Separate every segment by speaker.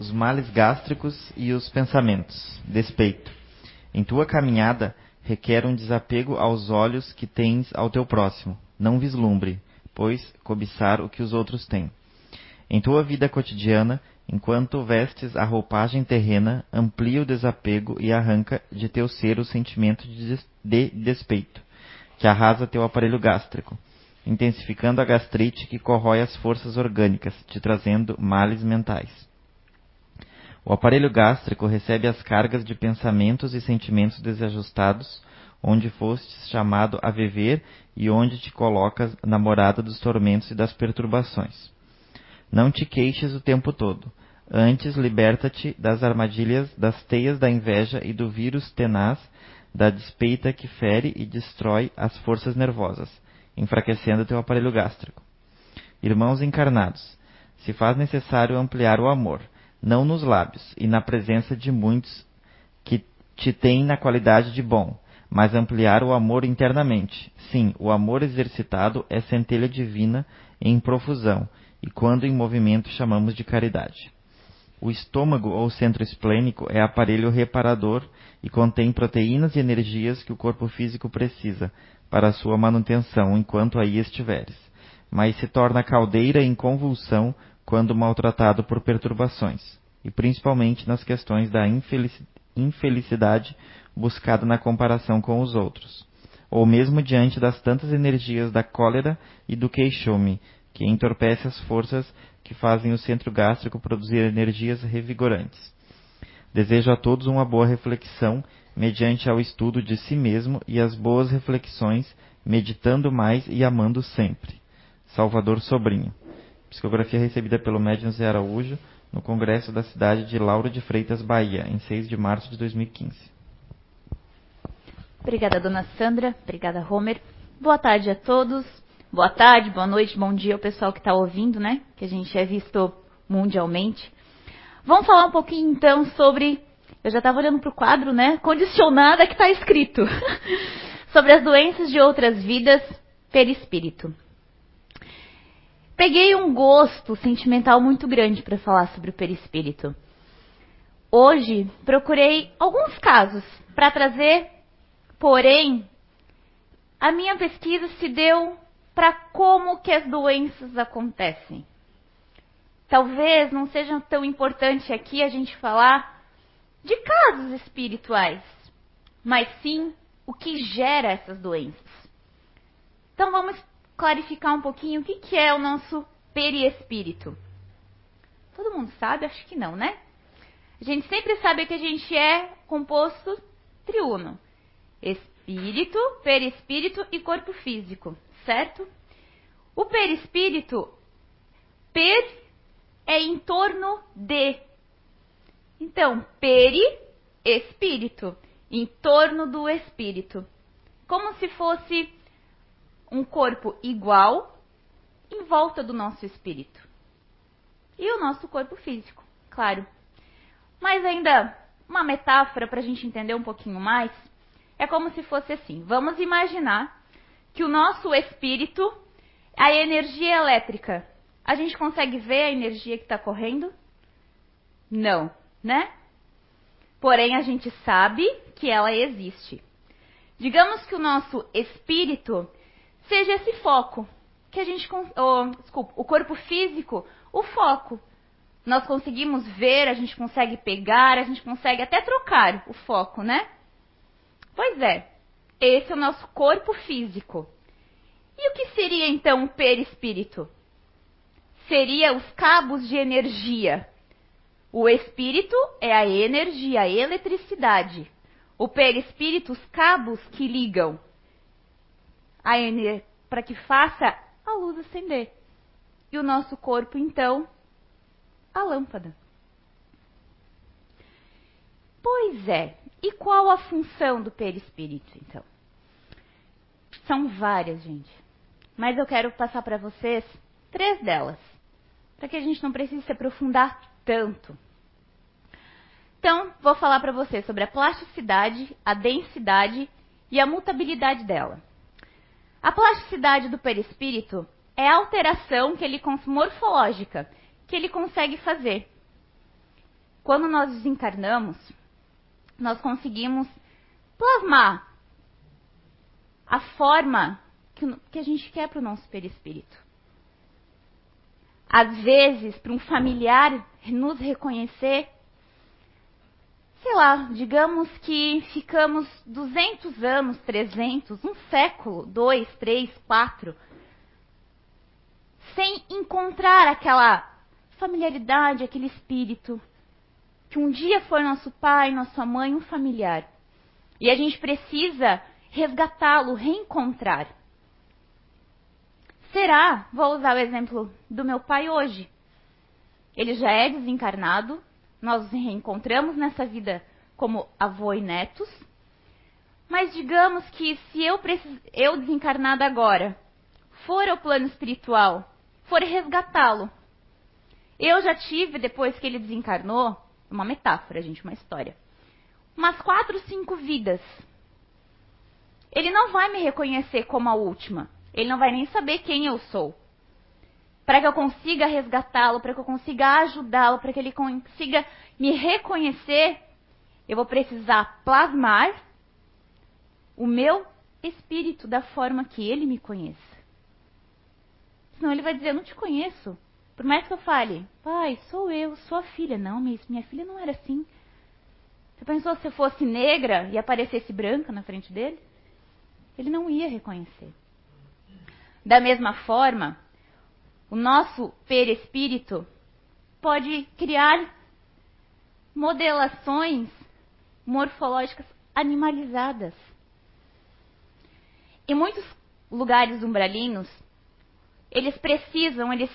Speaker 1: os males gástricos e os pensamentos. Despeito. Em tua caminhada, requer um desapego aos olhos que tens ao teu próximo. Não vislumbre, pois cobiçar o que os outros têm. Em tua vida cotidiana, enquanto vestes a roupagem terrena, amplia o desapego e arranca de teu ser o sentimento de, de despeito, que arrasa teu aparelho gástrico, intensificando a gastrite que corrói as forças orgânicas, te trazendo males mentais. O aparelho gástrico recebe as cargas de pensamentos e sentimentos desajustados, onde fostes chamado a viver e onde te colocas na morada dos tormentos e das perturbações. Não te queixes o tempo todo. Antes, liberta-te das armadilhas, das teias da inveja e do vírus tenaz da despeita que fere e destrói as forças nervosas, enfraquecendo teu aparelho gástrico. Irmãos encarnados, se faz necessário ampliar o amor, não nos lábios e na presença de muitos que te têm na qualidade de bom, mas ampliar o amor internamente. Sim, o amor exercitado é centelha divina em profusão, e quando em movimento chamamos de caridade. O estômago ou centro esplênico é aparelho reparador e contém proteínas e energias que o corpo físico precisa para sua manutenção enquanto aí estiveres, mas se torna caldeira em convulsão quando maltratado por perturbações, e principalmente nas questões da infelicidade buscada na comparação com os outros, ou mesmo diante das tantas energias da cólera e do queixume, que entorpece as forças que fazem o centro gástrico produzir energias revigorantes. Desejo a todos uma boa reflexão mediante ao estudo de si mesmo e as boas reflexões, meditando mais e amando sempre. Salvador Sobrinho. Psicografia recebida pelo médium Zé Araújo no Congresso da cidade de Lauro de Freitas, Bahia, em 6 de março de 2015.
Speaker 2: Obrigada, dona Sandra. Obrigada, Homer. Boa tarde a todos. Boa tarde, boa noite, bom dia ao pessoal que está ouvindo, né? Que a gente é visto mundialmente. Vamos falar um pouquinho então sobre. Eu já estava olhando para o quadro, né? Condicionada que está escrito. sobre as doenças de outras vidas perispírito peguei um gosto sentimental muito grande para falar sobre o perispírito. Hoje procurei alguns casos para trazer, porém, a minha pesquisa se deu para como que as doenças acontecem. Talvez não seja tão importante aqui a gente falar de casos espirituais, mas sim o que gera essas doenças. Então vamos clarificar um pouquinho o que, que é o nosso perispírito. Todo mundo sabe? Acho que não, né? A gente sempre sabe que a gente é composto triuno: espírito, perispírito e corpo físico, certo? O perispírito, per é em torno de. Então, peri, espírito, em torno do espírito. Como se fosse um corpo igual em volta do nosso espírito. E o nosso corpo físico, claro. Mas ainda uma metáfora para a gente entender um pouquinho mais é como se fosse assim: vamos imaginar que o nosso espírito, a energia elétrica, a gente consegue ver a energia que está correndo? Não, né? Porém, a gente sabe que ela existe. Digamos que o nosso espírito seja esse foco que a gente, oh, desculpa, o corpo físico, o foco. Nós conseguimos ver, a gente consegue pegar, a gente consegue até trocar o foco, né? Pois é, esse é o nosso corpo físico. E o que seria então o perispírito? Seria os cabos de energia. O espírito é a energia, a eletricidade. O perispírito, os cabos que ligam para que faça a luz acender. E o nosso corpo, então, a lâmpada. Pois é. E qual a função do perispírito, então? São várias, gente. Mas eu quero passar para vocês três delas, para que a gente não precise se aprofundar tanto. Então, vou falar para vocês sobre a plasticidade, a densidade e a mutabilidade dela. A plasticidade do perispírito é a alteração que ele morfológica que ele consegue fazer. quando nós desencarnamos, nós conseguimos plasmar a forma que, que a gente quer para o nosso perispírito. Às vezes, para um familiar nos reconhecer, sei lá, digamos que ficamos 200 anos, 300, um século, dois, três, quatro, sem encontrar aquela familiaridade, aquele espírito que um dia foi nosso pai, nossa mãe, um familiar. E a gente precisa resgatá-lo, reencontrar. Será, vou usar o exemplo do meu pai hoje. Ele já é desencarnado, nós nos reencontramos nessa vida como avô e netos. Mas digamos que se eu, eu desencarnada agora, for ao plano espiritual, for resgatá-lo, eu já tive, depois que ele desencarnou, uma metáfora, gente, uma história, umas quatro, cinco vidas. Ele não vai me reconhecer como a última. Ele não vai nem saber quem eu sou. Para que eu consiga resgatá-lo, para que eu consiga ajudá-lo, para que ele consiga me reconhecer, eu vou precisar plasmar o meu espírito da forma que ele me conheça. Senão ele vai dizer: Eu não te conheço. Por mais que eu fale, pai, sou eu, sou a filha. Não, minha filha não era assim. Você pensou se eu fosse negra e aparecesse branca na frente dele? Ele não ia reconhecer. Da mesma forma, o nosso perispírito pode criar modelações morfológicas animalizadas. Em muitos lugares umbralinos, eles precisam, eles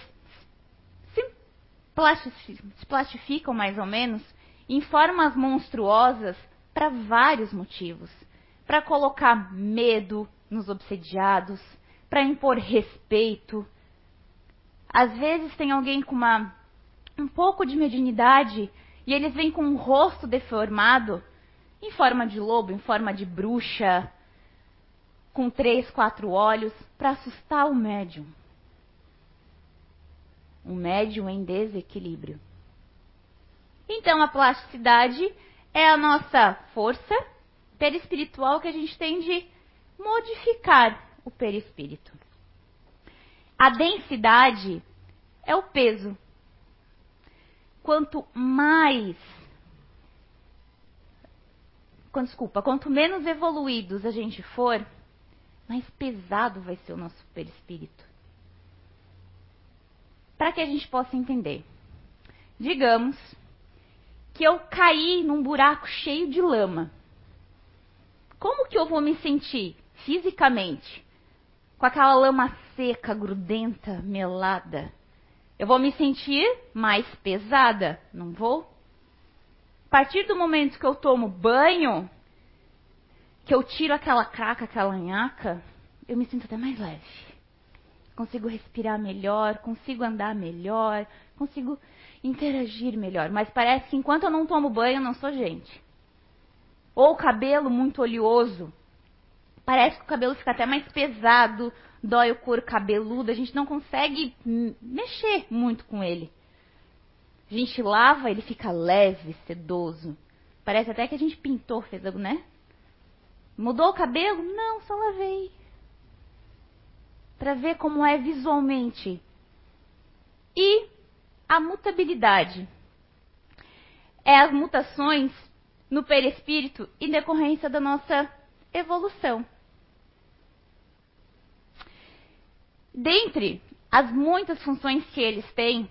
Speaker 2: se plastificam mais ou menos em formas monstruosas para vários motivos. Para colocar medo nos obsediados, para impor respeito. Às vezes tem alguém com uma, um pouco de mediunidade e eles vêm com um rosto deformado, em forma de lobo, em forma de bruxa, com três, quatro olhos, para assustar o médium um médium em desequilíbrio. Então, a plasticidade é a nossa força perispiritual que a gente tem de modificar o perispírito. A densidade é o peso. Quanto mais. Desculpa, quanto menos evoluídos a gente for, mais pesado vai ser o nosso perispírito para que a gente possa entender. Digamos que eu caí num buraco cheio de lama. Como que eu vou me sentir fisicamente com aquela lama seca, grudenta, melada? Eu vou me sentir mais pesada, não vou? A partir do momento que eu tomo banho, que eu tiro aquela craca, aquela nhaca, eu me sinto até mais leve consigo respirar melhor, consigo andar melhor, consigo interagir melhor. Mas parece que enquanto eu não tomo banho, eu não sou gente. Ou cabelo muito oleoso. Parece que o cabelo fica até mais pesado, dói o couro cabeludo, a gente não consegue mexer muito com ele. A gente lava, ele fica leve, sedoso. Parece até que a gente pintou, fez algo, né? Mudou o cabelo? Não, só lavei para ver como é visualmente. E a mutabilidade é as mutações no perispírito em decorrência da nossa evolução. Dentre as muitas funções que eles têm,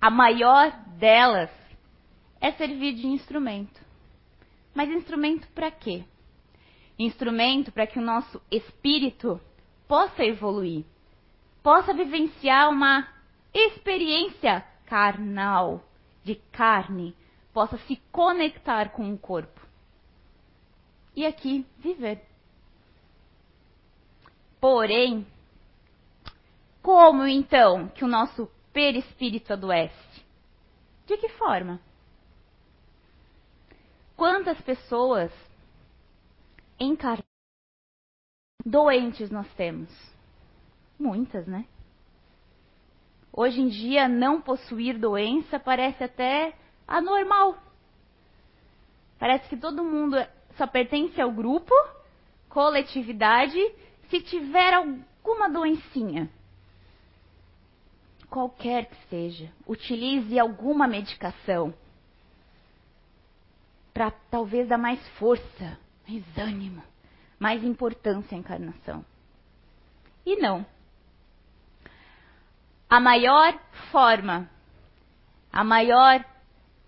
Speaker 2: a maior delas é servir de instrumento. Mas instrumento para quê? Instrumento para que o nosso espírito possa evoluir, possa vivenciar uma experiência carnal, de carne, possa se conectar com o corpo. E aqui viver. Porém, como então que o nosso perispírito adoece? De que forma? Quantas pessoas encarnadas doentes nós temos? Muitas, né? Hoje em dia, não possuir doença parece até anormal. Parece que todo mundo só pertence ao grupo, coletividade, se tiver alguma doencinha. Qualquer que seja, utilize alguma medicação para talvez dar mais força, mais ânimo, mais importância à encarnação. E não. A maior forma, a maior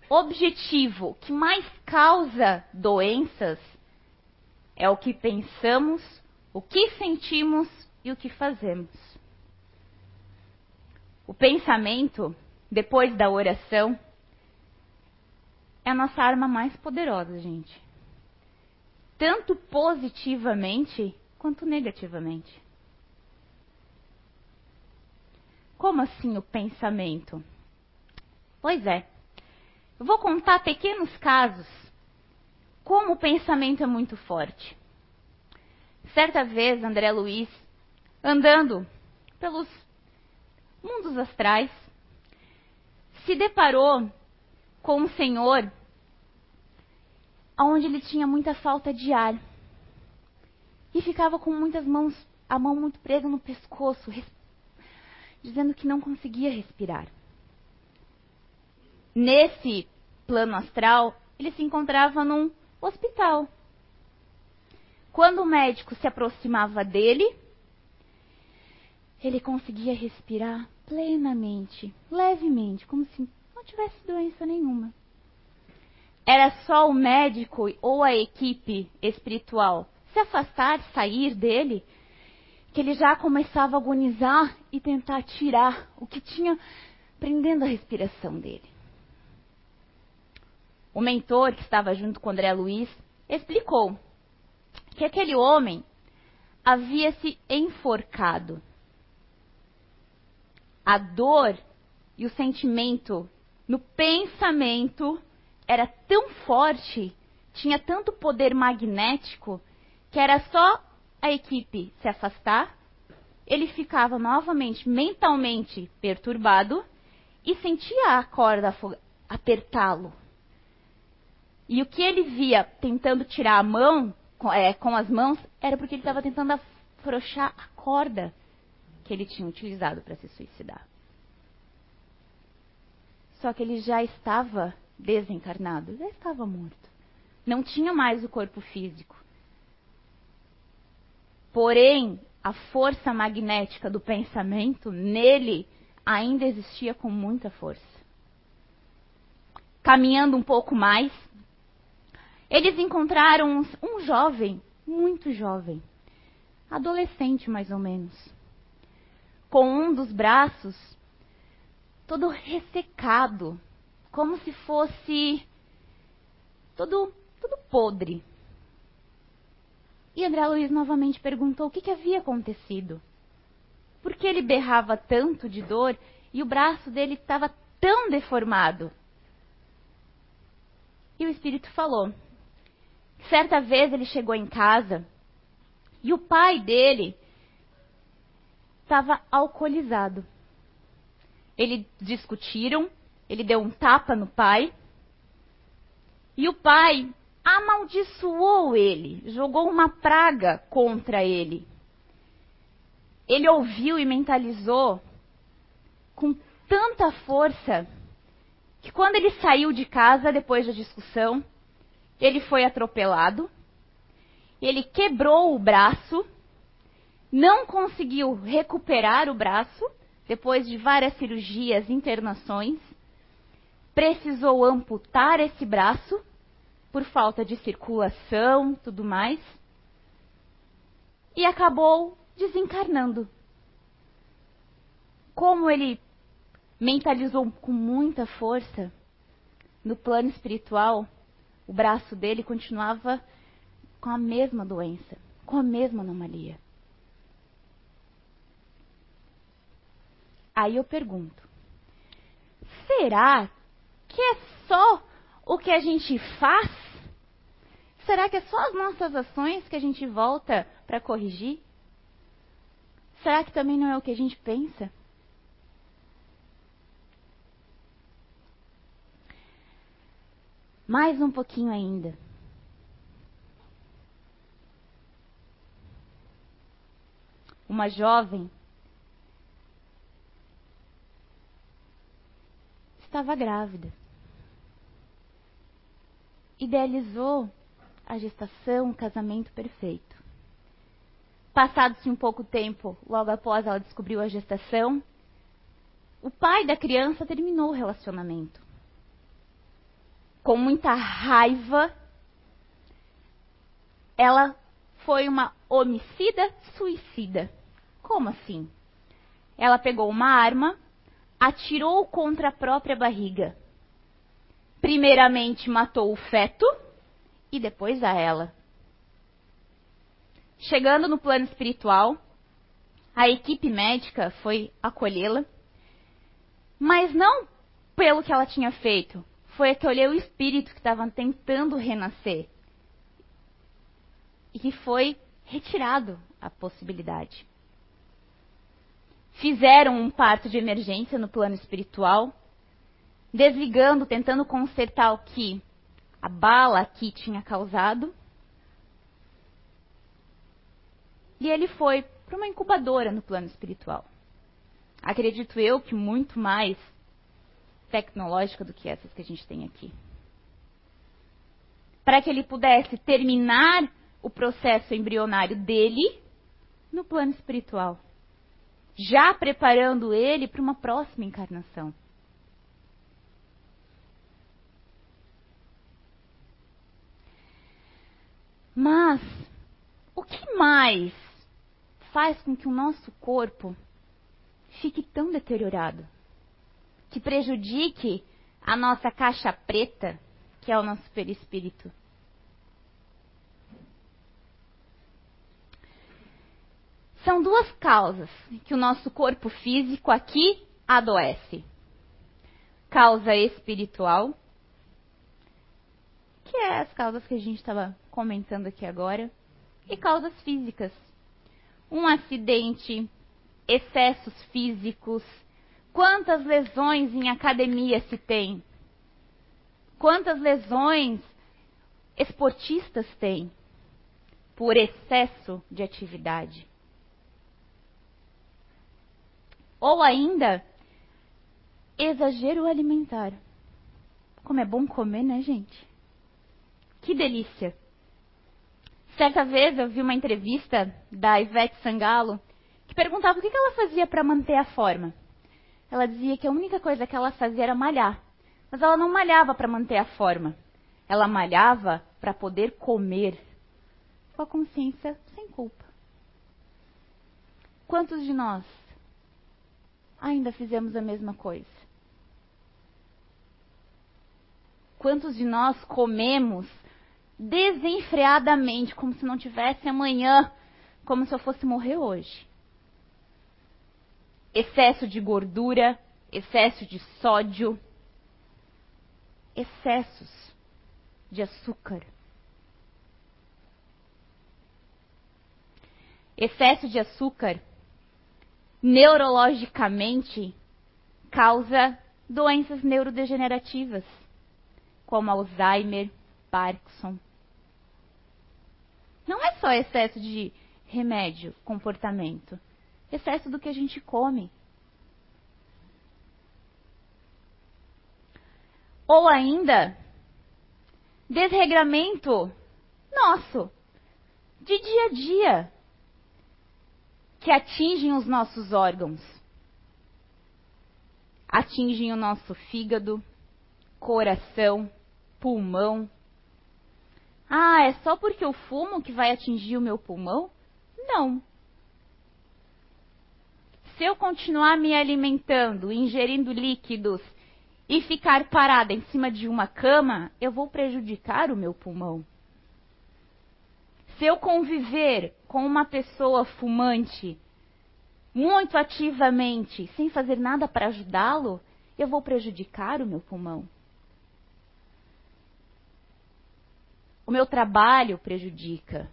Speaker 2: objetivo que mais causa doenças é o que pensamos, o que sentimos e o que fazemos. O pensamento, depois da oração, é a nossa arma mais poderosa, gente. Tanto positivamente quanto negativamente. Como assim o pensamento? Pois é. Eu vou contar pequenos casos como o pensamento é muito forte. Certa vez, André Luiz, andando pelos mundos astrais, se deparou com um senhor onde ele tinha muita falta de ar e ficava com muitas mãos, a mão muito presa no pescoço, dizendo que não conseguia respirar. Nesse plano astral, ele se encontrava num hospital. Quando o médico se aproximava dele, ele conseguia respirar plenamente, levemente, como se não tivesse doença nenhuma. Era só o médico ou a equipe espiritual se afastar, sair dele, que ele já começava a agonizar e tentar tirar o que tinha prendendo a respiração dele. O mentor que estava junto com André Luiz explicou que aquele homem havia se enforcado. A dor e o sentimento no pensamento era tão forte, tinha tanto poder magnético, que era só a equipe se afastar, ele ficava novamente mentalmente perturbado e sentia a corda apertá-lo. E o que ele via tentando tirar a mão com, é, com as mãos era porque ele estava tentando afrouxar a corda que ele tinha utilizado para se suicidar. Só que ele já estava desencarnado, já estava morto. Não tinha mais o corpo físico. Porém, a força magnética do pensamento nele ainda existia com muita força. Caminhando um pouco mais, eles encontraram um, jovem, muito jovem, adolescente mais ou menos, com um dos braços todo ressecado, como se fosse todo, todo podre. E André Luiz novamente perguntou o que, que havia acontecido. Por que ele berrava tanto de dor e o braço dele estava tão deformado? E o espírito falou: certa vez ele chegou em casa e o pai dele estava alcoolizado. Eles discutiram, ele deu um tapa no pai. E o pai amaldiçoou ele, jogou uma praga contra ele. Ele ouviu e mentalizou com tanta força que quando ele saiu de casa depois da discussão, ele foi atropelado, ele quebrou o braço, não conseguiu recuperar o braço depois de várias cirurgias, internações, precisou amputar esse braço por falta de circulação, tudo mais, e acabou desencarnando. Como ele mentalizou com muita força, no plano espiritual, o braço dele continuava com a mesma doença, com a mesma anomalia. Aí eu pergunto: será que é só o que a gente faz? Será que é só as nossas ações que a gente volta para corrigir? Será que também não é o que a gente pensa? Mais um pouquinho ainda. Uma jovem estava grávida. Idealizou a gestação, o casamento perfeito. Passado-se um pouco tempo, logo após ela descobriu a gestação, o pai da criança terminou o relacionamento. Com muita raiva, ela foi uma homicida suicida. Como assim? Ela pegou uma arma, atirou contra a própria barriga. Primeiramente matou o feto e depois a ela. Chegando no plano espiritual, a equipe médica foi acolhê-la, mas não pelo que ela tinha feito, foi acolher o espírito que estava tentando renascer. E que foi retirado a possibilidade. Fizeram um parto de emergência no plano espiritual, desligando, tentando consertar o que a bala aqui tinha causado. E ele foi para uma incubadora no plano espiritual. Acredito eu que muito mais tecnológica do que essas que a gente tem aqui. Para que ele pudesse terminar o processo embrionário dele no plano espiritual, já preparando ele para uma próxima encarnação. Mas o que mais faz com que o nosso corpo fique tão deteriorado? Que prejudique a nossa caixa preta, que é o nosso perispírito? São duas causas que o nosso corpo físico aqui adoece: causa espiritual, que é as causas que a gente estava comentando aqui agora, e causas físicas. Um acidente, excessos físicos, quantas lesões em academia se tem? Quantas lesões esportistas têm por excesso de atividade? Ou ainda, exagero alimentar. Como é bom comer, né, gente? Que delícia! Certa vez eu vi uma entrevista da Ivete Sangalo que perguntava o que ela fazia para manter a forma. Ela dizia que a única coisa que ela fazia era malhar. Mas ela não malhava para manter a forma. Ela malhava para poder comer. Com a consciência sem culpa. Quantos de nós ainda fizemos a mesma coisa? Quantos de nós comemos desenfreadamente, como se não tivesse amanhã, como se eu fosse morrer hoje? Excesso de gordura, excesso de sódio, excessos de açúcar. Excesso de açúcar neurologicamente causa doenças neurodegenerativas, como Alzheimer, Parkinson. Não é só excesso de remédio, comportamento, excesso do que a gente come. Ou ainda, desregramento nosso, de dia a dia que atingem os nossos órgãos. Atingem o nosso fígado, coração, pulmão. Ah, é só porque eu fumo que vai atingir o meu pulmão? Não. Se eu continuar me alimentando, ingerindo líquidos e ficar parada em cima de uma cama, eu vou prejudicar o meu pulmão. Se eu conviver com uma pessoa fumante muito ativamente, sem fazer nada para ajudá-lo, eu vou prejudicar o meu pulmão. O meu trabalho prejudica.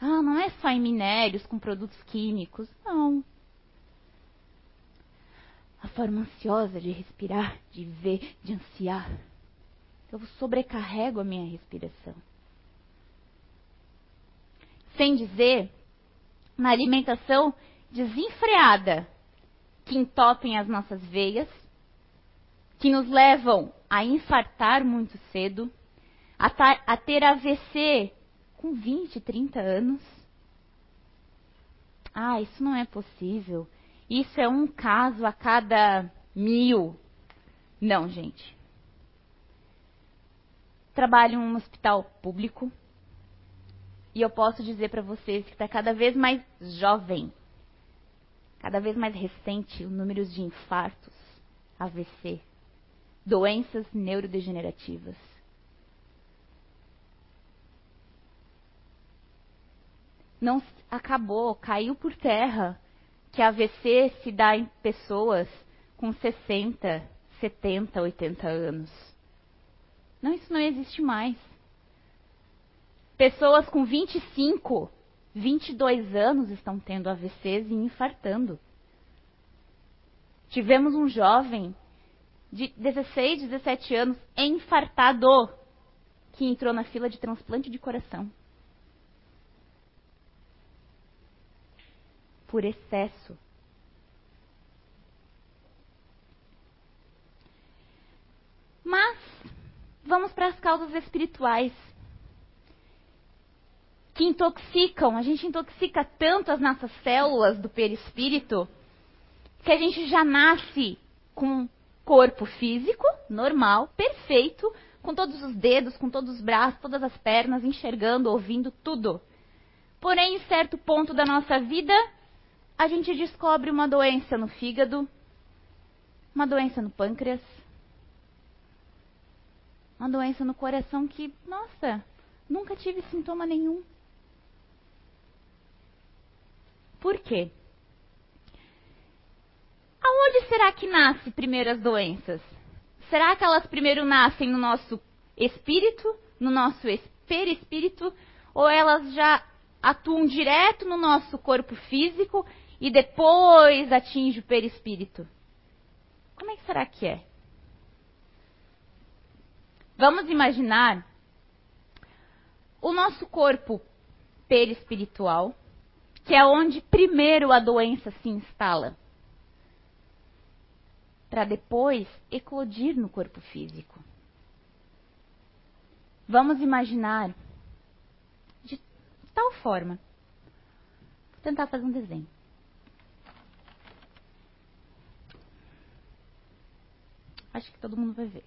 Speaker 2: Ah, não é só em minérios com produtos químicos. Não. A forma ansiosa de respirar, de ver, de ansiar. Eu sobrecarrego a minha respiração. Sem dizer na alimentação desenfreada que entopem as nossas veias, que nos levam a infartar muito cedo, a, a ter AVC com 20, 30 anos. Ah, isso não é possível. Isso é um caso a cada mil. Não, gente. Trabalho em um hospital público e eu posso dizer para vocês que está cada vez mais jovem, cada vez mais recente o número de infartos, AVC, doenças neurodegenerativas. Não acabou, caiu por terra que AVC se dá em pessoas com 60, 70, 80 anos. Não, isso não existe mais. Pessoas com 25, 22 anos estão tendo AVCs e infartando. Tivemos um jovem de 16, 17 anos infartado que entrou na fila de transplante de coração. Por excesso. Mas vamos para as causas espirituais que intoxicam. A gente intoxica tanto as nossas células do perispírito que a gente já nasce com corpo físico normal, perfeito, com todos os dedos, com todos os braços, todas as pernas, enxergando, ouvindo tudo. Porém, em certo ponto da nossa vida, a gente descobre uma doença no fígado, uma doença no pâncreas, uma doença no coração que, nossa, nunca tive sintoma nenhum. Por quê? Aonde será que nasce primeiro as doenças? Será que elas primeiro nascem no nosso espírito, no nosso perispírito, ou elas já atuam direto no nosso corpo físico e depois atinge o perispírito? Como é que será que é? Vamos imaginar o nosso corpo perispiritual, que é onde primeiro a doença se instala para depois eclodir no corpo físico. Vamos imaginar de tal forma. Vou tentar fazer um desenho. Acho que todo mundo vai ver.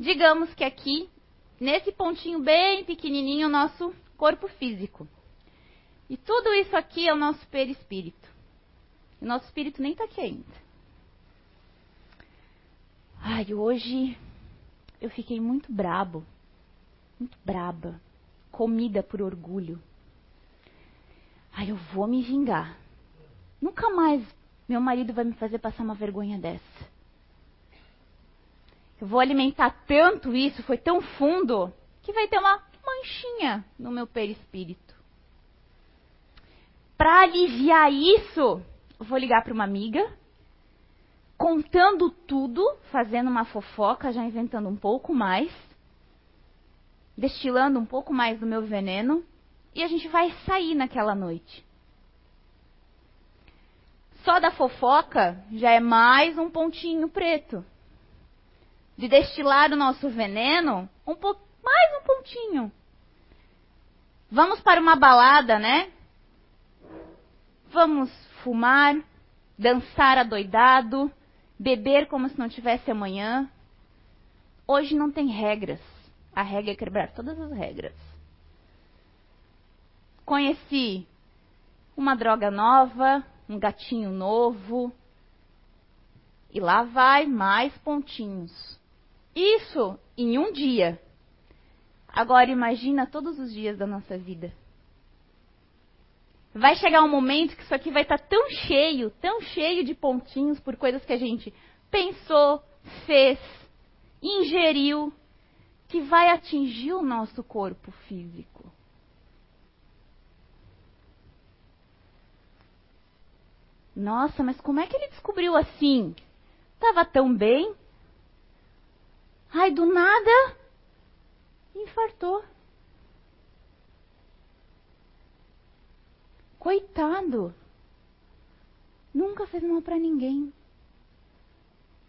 Speaker 2: Digamos que aqui, nesse pontinho bem pequenininho, o nosso corpo físico. E tudo isso aqui é o nosso perispírito. O nosso espírito nem está aqui ainda. Ai, hoje eu fiquei muito brabo, muito braba, comida por orgulho. Ai, eu vou me vingar. Nunca mais meu marido vai me fazer passar uma vergonha dessa. Eu vou alimentar tanto isso, foi tão fundo, que vai ter uma manchinha no meu perispírito. Para aliviar isso, vou ligar para uma amiga contando tudo, fazendo uma fofoca, já inventando um pouco mais, destilando um pouco mais do meu veneno, e a gente vai sair naquela noite. Só da fofoca já é mais um pontinho preto. De destilar o nosso veneno, um mais um pontinho. Vamos para uma balada, né? Vamos fumar, dançar adoidado, beber como se não tivesse amanhã. Hoje não tem regras. A regra é quebrar todas as regras. Conheci uma droga nova, um gatinho novo. E lá vai mais pontinhos. Isso em um dia. Agora imagina todos os dias da nossa vida. Vai chegar um momento que isso aqui vai estar tá tão cheio, tão cheio de pontinhos por coisas que a gente pensou, fez, ingeriu, que vai atingir o nosso corpo físico. Nossa, mas como é que ele descobriu assim? Tava tão bem. Ai, do nada, infartou. Coitado. Nunca fez mal para ninguém.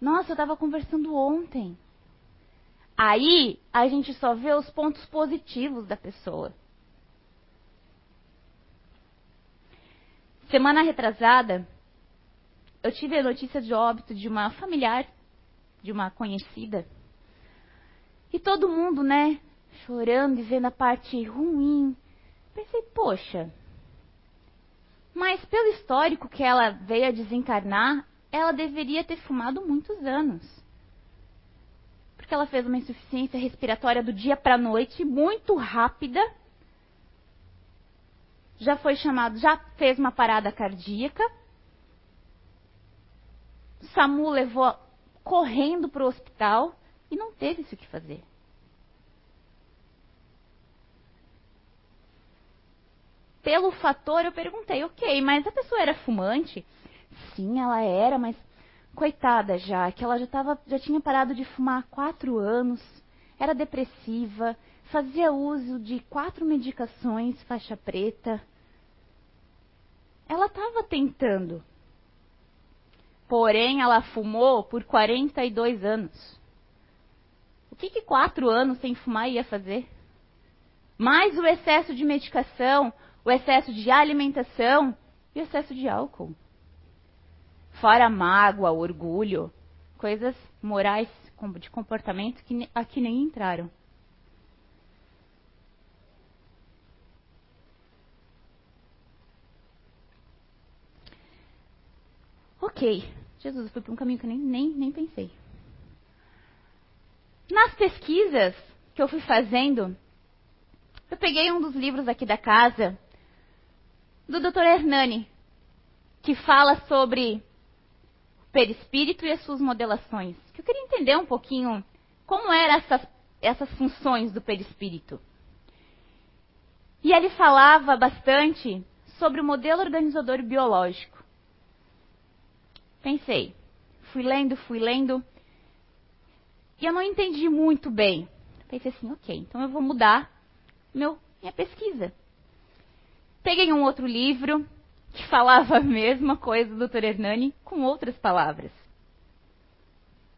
Speaker 2: Nossa, eu estava conversando ontem. Aí a gente só vê os pontos positivos da pessoa. Semana retrasada, eu tive a notícia de óbito de uma familiar, de uma conhecida. E todo mundo, né, chorando e vendo a parte ruim. Pensei, poxa, mas pelo histórico que ela veio a desencarnar, ela deveria ter fumado muitos anos. Porque ela fez uma insuficiência respiratória do dia para a noite, muito rápida. Já foi chamado, já fez uma parada cardíaca. O SAMU levou correndo para o hospital e não teve isso que fazer. Pelo fator, eu perguntei, ok, mas a pessoa era fumante? Sim, ela era, mas coitada já, que ela já, tava, já tinha parado de fumar há quatro anos, era depressiva, fazia uso de quatro medicações, faixa preta. Ela estava tentando. Porém, ela fumou por 42 anos. O que, que quatro anos sem fumar ia fazer? Mais o excesso de medicação, o excesso de alimentação e o excesso de álcool. Fora mágoa, orgulho, coisas morais de comportamento que aqui nem entraram. Ok, Jesus, eu fui para um caminho que eu nem, nem, nem pensei. Nas pesquisas que eu fui fazendo, eu peguei um dos livros aqui da casa, do Dr. Hernani, que fala sobre o perispírito e as suas modelações. Eu queria entender um pouquinho como eram essas, essas funções do perispírito. E ele falava bastante sobre o modelo organizador biológico. Pensei, fui lendo, fui lendo, e eu não entendi muito bem. Pensei assim, ok, então eu vou mudar meu, minha pesquisa. Peguei um outro livro que falava a mesma coisa do Dr. Hernani com outras palavras.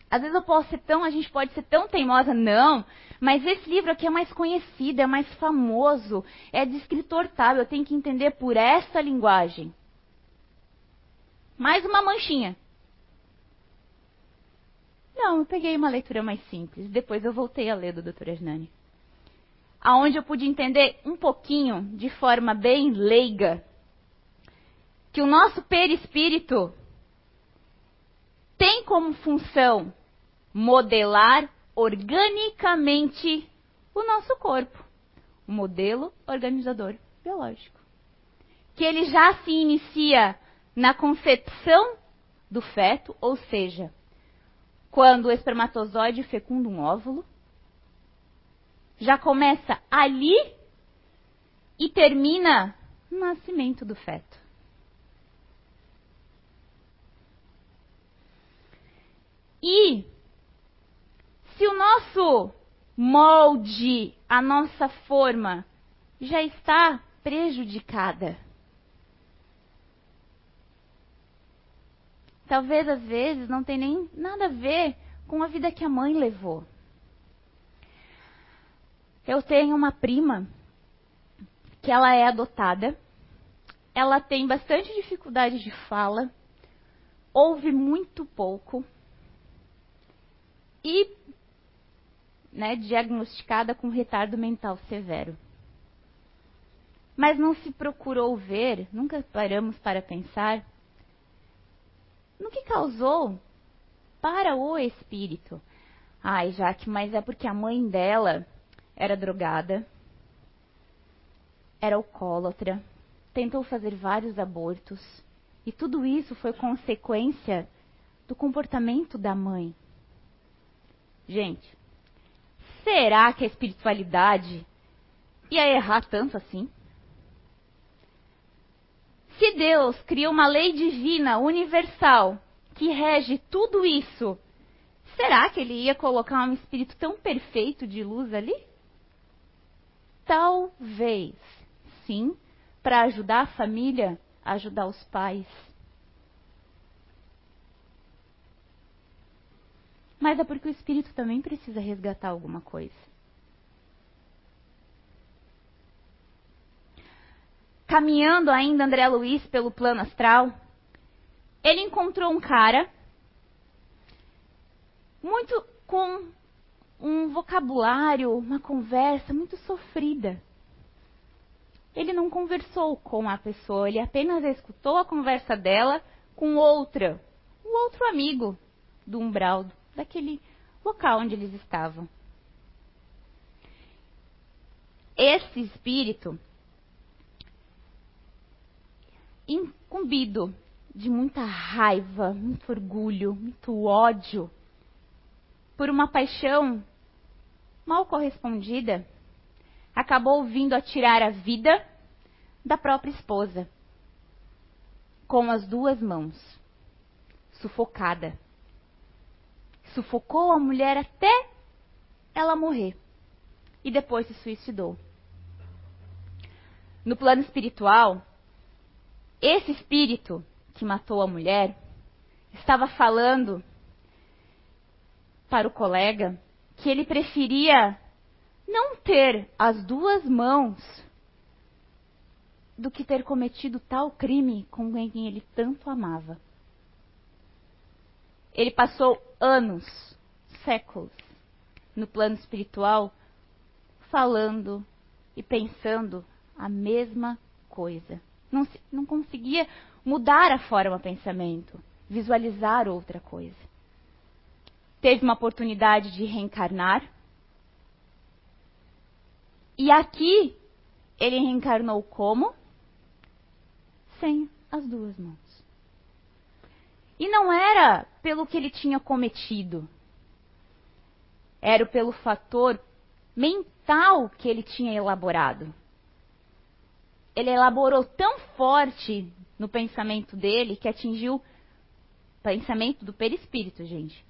Speaker 2: Às vezes eu posso ser tão, a gente pode ser tão teimosa, não, mas esse livro aqui é mais conhecido, é mais famoso, é de escritor tal, eu tenho que entender por essa linguagem. Mais uma manchinha. Não, eu peguei uma leitura mais simples, depois eu voltei a ler do Dr. Hernani aonde eu pude entender um pouquinho, de forma bem leiga, que o nosso perispírito tem como função modelar organicamente o nosso corpo, o modelo organizador biológico. Que ele já se inicia na concepção do feto, ou seja, quando o espermatozoide fecunda um óvulo, já começa ali e termina no nascimento do feto. E se o nosso molde, a nossa forma já está prejudicada, talvez às vezes não tenha nem nada a ver com a vida que a mãe levou. Eu tenho uma prima que ela é adotada. Ela tem bastante dificuldade de fala, ouve muito pouco e né, diagnosticada com retardo mental severo. Mas não se procurou ver, nunca paramos para pensar no que causou para o espírito. Ai, Jaque, mas é porque a mãe dela era drogada, era alcoólatra, tentou fazer vários abortos. E tudo isso foi consequência do comportamento da mãe. Gente, será que a espiritualidade ia errar tanto assim? Se Deus criou uma lei divina, universal, que rege tudo isso, será que ele ia colocar um espírito tão perfeito de luz ali? Talvez, sim, para ajudar a família, ajudar os pais. Mas é porque o espírito também precisa resgatar alguma coisa. Caminhando ainda André Luiz pelo plano astral, ele encontrou um cara muito com um vocabulário, uma conversa muito sofrida. Ele não conversou com a pessoa, ele apenas escutou a conversa dela com outra, um outro amigo do umbral, daquele local onde eles estavam. Esse espírito, incumbido de muita raiva, muito orgulho, muito ódio, por uma paixão mal correspondida, acabou vindo a tirar a vida da própria esposa, com as duas mãos, sufocada. Sufocou a mulher até ela morrer e depois se suicidou. No plano espiritual, esse espírito que matou a mulher estava falando para o colega que ele preferia não ter as duas mãos do que ter cometido tal crime com quem ele tanto amava. Ele passou anos, séculos, no plano espiritual, falando e pensando a mesma coisa. Não, não conseguia mudar a forma de pensamento, visualizar outra coisa. Teve uma oportunidade de reencarnar. E aqui ele reencarnou como? Sem as duas mãos. E não era pelo que ele tinha cometido. Era pelo fator mental que ele tinha elaborado. Ele elaborou tão forte no pensamento dele que atingiu o pensamento do perispírito, gente.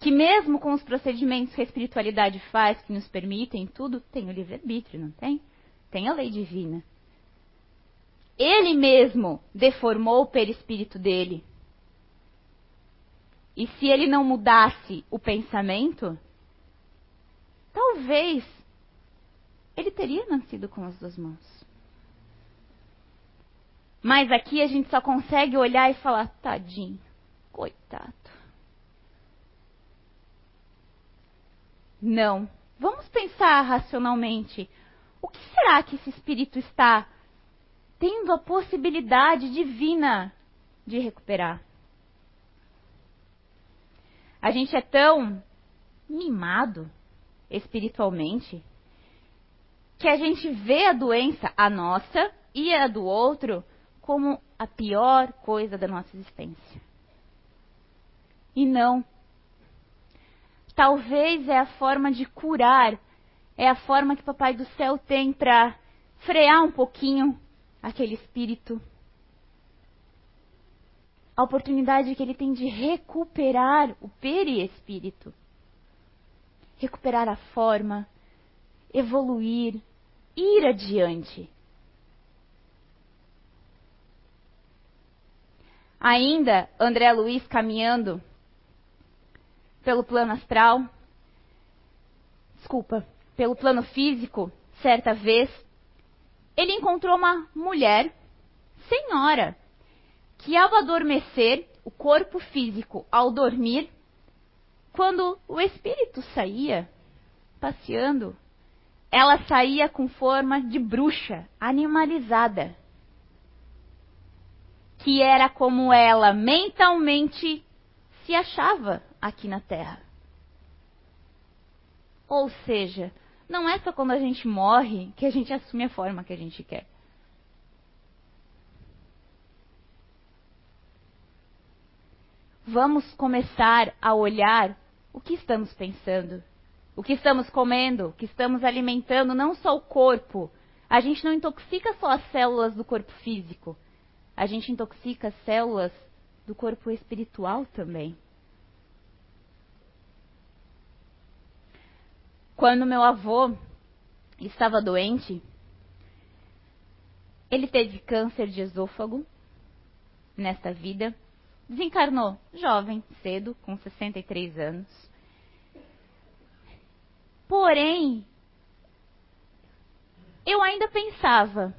Speaker 2: Que mesmo com os procedimentos que a espiritualidade faz, que nos permitem tudo, tem o livre-arbítrio, não tem? Tem a lei divina. Ele mesmo deformou o perispírito dele. E se ele não mudasse o pensamento, talvez ele teria nascido com as duas mãos. Mas aqui a gente só consegue olhar e falar: tadinho, coitado. Não. Vamos pensar racionalmente. O que será que esse espírito está tendo a possibilidade divina de recuperar? A gente é tão mimado espiritualmente que a gente vê a doença, a nossa e a do outro, como a pior coisa da nossa existência. E não. Talvez é a forma de curar, é a forma que o Papai do Céu tem para frear um pouquinho aquele espírito. A oportunidade que ele tem de recuperar o perispírito. Recuperar a forma, evoluir, ir adiante. Ainda André Luiz caminhando pelo plano astral, desculpa, pelo plano físico, certa vez, ele encontrou uma mulher, senhora, que ao adormecer, o corpo físico ao dormir, quando o espírito saía passeando, ela saía com forma de bruxa, animalizada que era como ela mentalmente se achava aqui na Terra. Ou seja, não é só quando a gente morre que a gente assume a forma que a gente quer. Vamos começar a olhar o que estamos pensando, o que estamos comendo, o que estamos alimentando, não só o corpo. A gente não intoxica só as células do corpo físico a gente intoxica as células do corpo espiritual também. Quando meu avô estava doente, Ele teve câncer de esôfago nesta vida. Desencarnou jovem, cedo, com 63 anos. Porém, eu ainda pensava,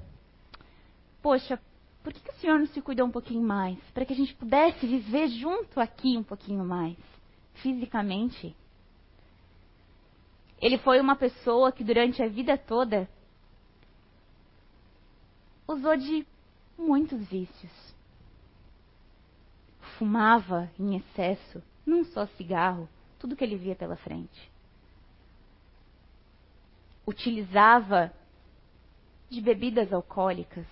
Speaker 2: poxa, por que, que, o senhor não se cuidou um pouquinho mais? Para que a gente pudesse viver junto aqui um pouquinho mais, fisicamente. Ele foi uma pessoa que durante a vida toda usou de muitos vícios. Fumava em excesso, num só cigarro, tudo que ele via pela frente. Utilizava de bebidas alcoólicas.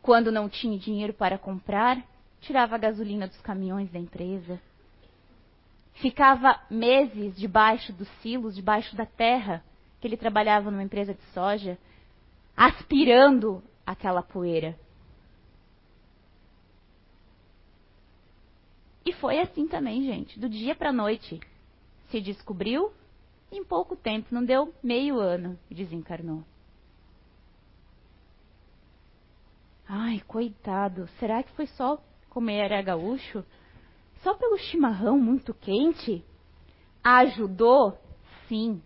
Speaker 2: Quando não tinha dinheiro para comprar, tirava a gasolina dos caminhões da empresa. Ficava meses debaixo dos silos, debaixo da terra, que ele trabalhava numa empresa de soja, aspirando aquela poeira. E foi assim também, gente, do dia para a noite. Se descobriu, em pouco tempo, não deu meio ano, desencarnou. Ai, coitado, será que foi só como era gaúcho? Só pelo chimarrão muito quente? Ajudou? Sim.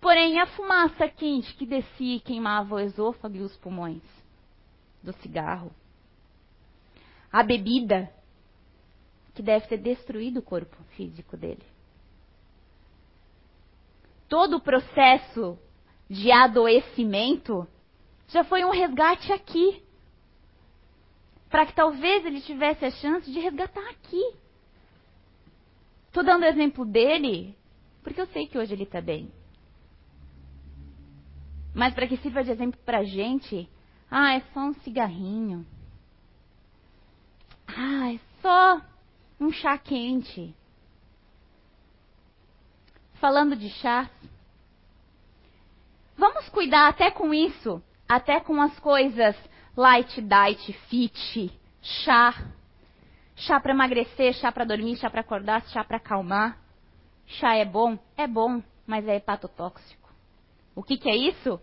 Speaker 2: Porém, a fumaça quente que descia e queimava o esôfago e os pulmões do cigarro. A bebida que deve ter destruído o corpo físico dele. Todo o processo de adoecimento já foi um resgate aqui. Para que talvez ele tivesse a chance de resgatar aqui. Estou dando o exemplo dele, porque eu sei que hoje ele está bem. Mas para que sirva de exemplo para a gente, ah, é só um cigarrinho. Ah, é só um chá quente. Falando de chá, vamos cuidar até com isso, até com as coisas light, diet, fit, chá. Chá para emagrecer, chá para dormir, chá para acordar, chá para acalmar. Chá é bom? É bom, mas é hepatotóxico. O que, que é isso?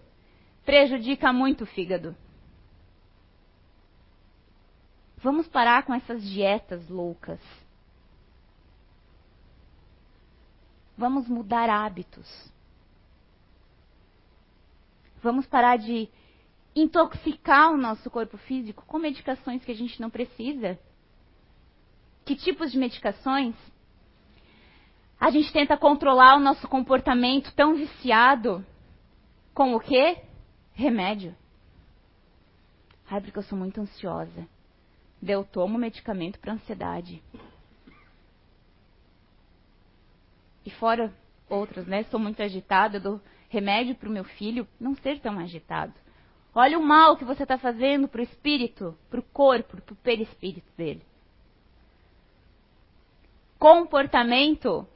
Speaker 2: Prejudica muito o fígado. Vamos parar com essas dietas loucas. Vamos mudar hábitos. Vamos parar de intoxicar o nosso corpo físico com medicações que a gente não precisa. Que tipos de medicações? A gente tenta controlar o nosso comportamento tão viciado com o quê? Remédio. Ai, porque eu sou muito ansiosa. Eu tomo medicamento para ansiedade. E fora outros, né? Sou muito agitada, dou remédio para o meu filho não ser tão agitado. Olha o mal que você está fazendo para o espírito, para o corpo, para o perispírito dele. Comportamento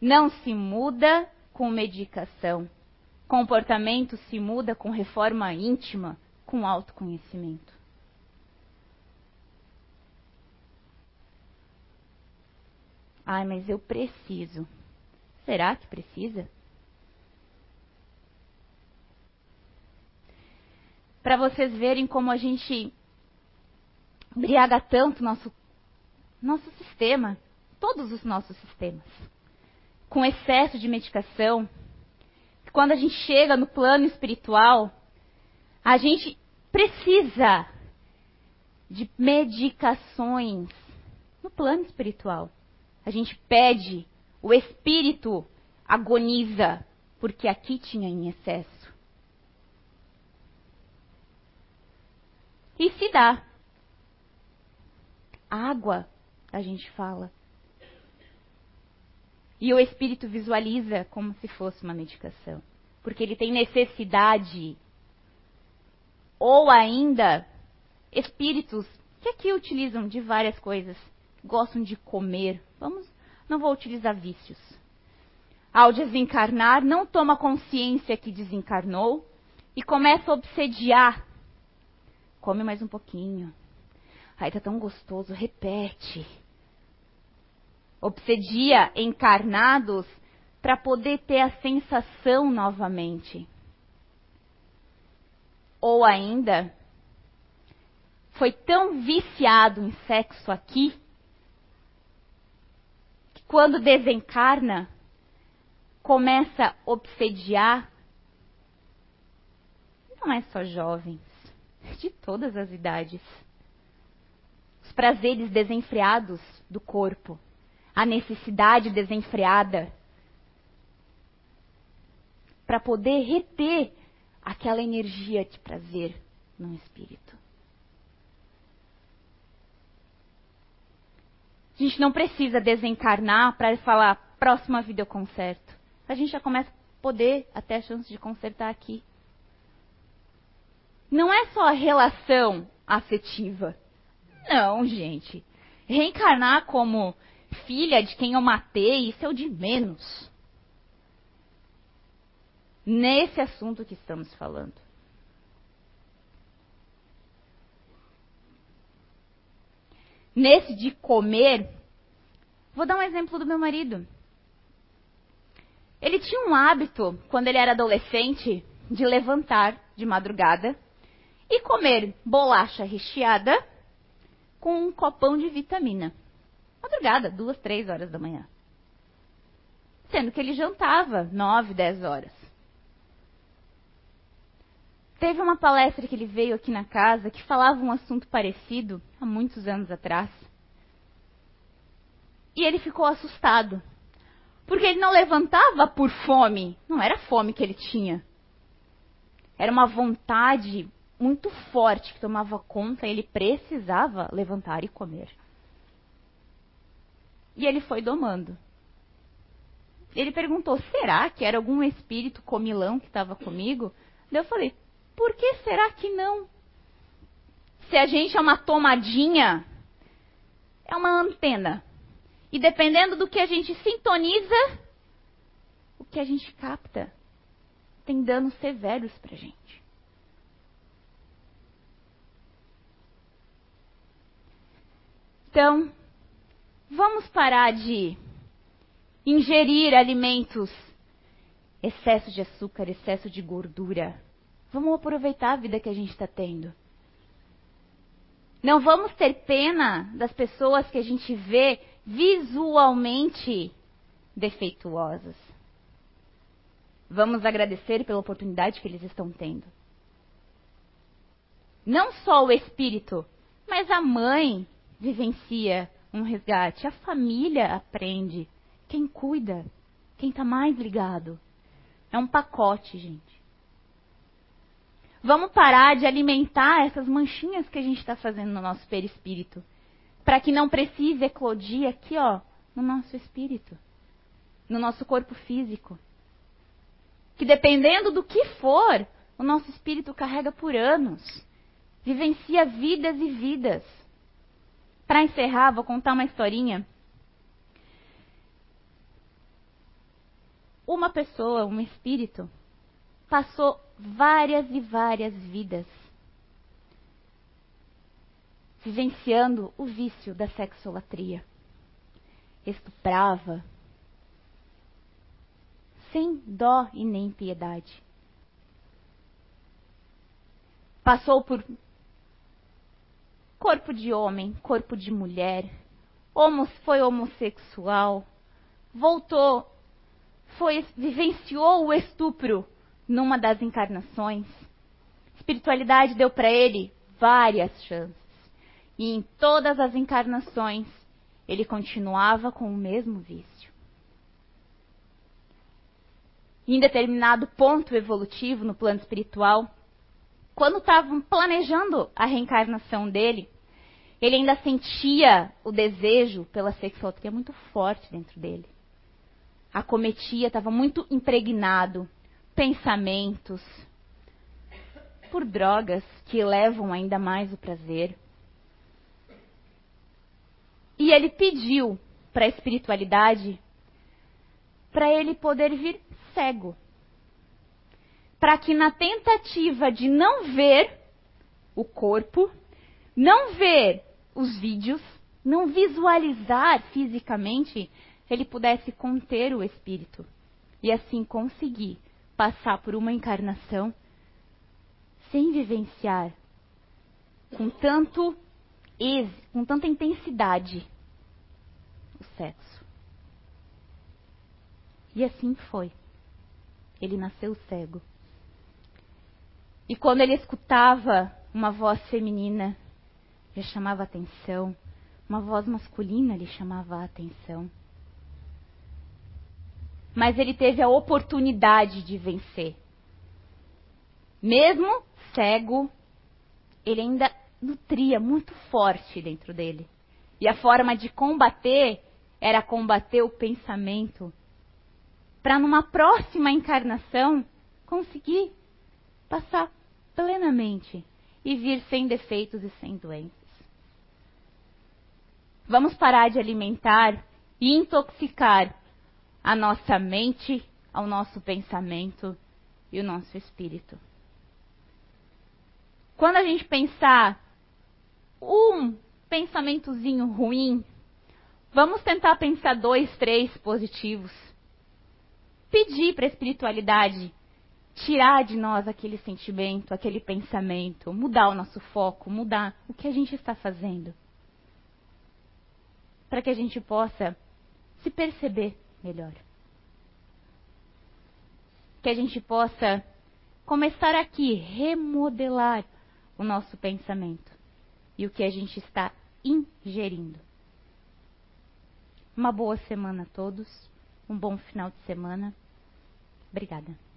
Speaker 2: não se muda com medicação. Comportamento se muda com reforma íntima, com autoconhecimento. Ai, mas eu preciso. Será que precisa? Para vocês verem como a gente embriaga tanto nosso nosso sistema, todos os nossos sistemas, com excesso de medicação, quando a gente chega no plano espiritual, a gente precisa de medicações no plano espiritual. A gente pede, o espírito agoniza, porque aqui tinha em excesso. E se dá. Água, a gente fala. E o espírito visualiza como se fosse uma medicação. Porque ele tem necessidade. Ou ainda, espíritos que aqui utilizam de várias coisas. Gostam de comer. Vamos, não vou utilizar vícios. Ao desencarnar, não toma consciência que desencarnou e começa a obsediar. Come mais um pouquinho. Ai, tá tão gostoso, repete obsedia encarnados para poder ter a sensação novamente. ou ainda foi tão viciado em sexo aqui que quando desencarna começa a obsediar não é só jovens, de todas as idades. Os prazeres desenfreados do corpo, a necessidade desenfreada para poder reter aquela energia de prazer no espírito. A gente não precisa desencarnar para falar, próxima vida eu conserto. A gente já começa a poder até a chance de consertar aqui. Não é só relação afetiva. Não, gente. Reencarnar como filha de quem eu matei, isso é o de menos. Nesse assunto que estamos falando. Nesse de comer, vou dar um exemplo do meu marido. Ele tinha um hábito, quando ele era adolescente, de levantar de madrugada e comer bolacha recheada com um copão de vitamina. Madrugada, duas, três horas da manhã. Sendo que ele jantava nove, dez horas. Teve uma palestra que ele veio aqui na casa que falava um assunto parecido há muitos anos atrás. E ele ficou assustado. Porque ele não levantava por fome. Não era fome que ele tinha. Era uma vontade muito forte que tomava conta, ele precisava levantar e comer. E ele foi domando. Ele perguntou: será que era algum espírito comilão que estava comigo? Eu falei: por que será que não? Se a gente é uma tomadinha, é uma antena. E dependendo do que a gente sintoniza, o que a gente capta tem danos severos para gente. Então, vamos parar de ingerir alimentos, excesso de açúcar, excesso de gordura Vamos aproveitar a vida que a gente está tendo. Não vamos ter pena das pessoas que a gente vê visualmente defeituosas. Vamos agradecer pela oportunidade que eles estão tendo. Não só o espírito, mas a mãe vivencia um resgate, a família aprende, quem cuida, quem está mais ligado. É um pacote, gente. Vamos parar de alimentar essas manchinhas que a gente está fazendo no nosso perispírito. Para que não precise eclodir aqui, ó, no nosso espírito. No nosso corpo físico. Que dependendo do que for, o nosso espírito carrega por anos. Vivencia vidas e vidas. Para encerrar, vou contar uma historinha. Uma pessoa, um espírito, passou várias e várias vidas vivenciando o vício da sexolatria. Estuprava sem dó e nem piedade. Passou por corpo de homem, corpo de mulher, homo, foi homossexual, voltou, foi vivenciou o estupro numa das encarnações. Espiritualidade deu para ele várias chances. E em todas as encarnações, ele continuava com o mesmo vício. em determinado ponto evolutivo no plano espiritual, quando estavam planejando a reencarnação dele, ele ainda sentia o desejo pela sexualidade muito forte dentro dele. Acometia, estava muito impregnado pensamentos, por drogas que levam ainda mais o prazer. E ele pediu para a espiritualidade para ele poder vir cego. Para que na tentativa de não ver o corpo, não ver os vídeos, não visualizar fisicamente, ele pudesse conter o espírito e assim conseguir passar por uma encarnação sem vivenciar com tanto com tanta intensidade o sexo. E assim foi. Ele nasceu cego. E quando ele escutava uma voz feminina, já chamava atenção, uma voz masculina lhe chamava a atenção. Mas ele teve a oportunidade de vencer. Mesmo cego, ele ainda nutria muito forte dentro dele. E a forma de combater era combater o pensamento para numa próxima encarnação conseguir passar plenamente e vir sem defeitos e sem doenças. Vamos parar de alimentar e intoxicar a nossa mente, ao nosso pensamento e o nosso espírito. Quando a gente pensar um pensamentozinho ruim, vamos tentar pensar dois, três positivos. Pedir para a espiritualidade tirar de nós aquele sentimento, aquele pensamento, mudar o nosso foco, mudar o que a gente está fazendo. Para que a gente possa se perceber melhor. Que a gente possa começar aqui, remodelar o nosso pensamento e o que a gente está ingerindo. Uma boa semana a todos, um bom final de semana. Obrigada.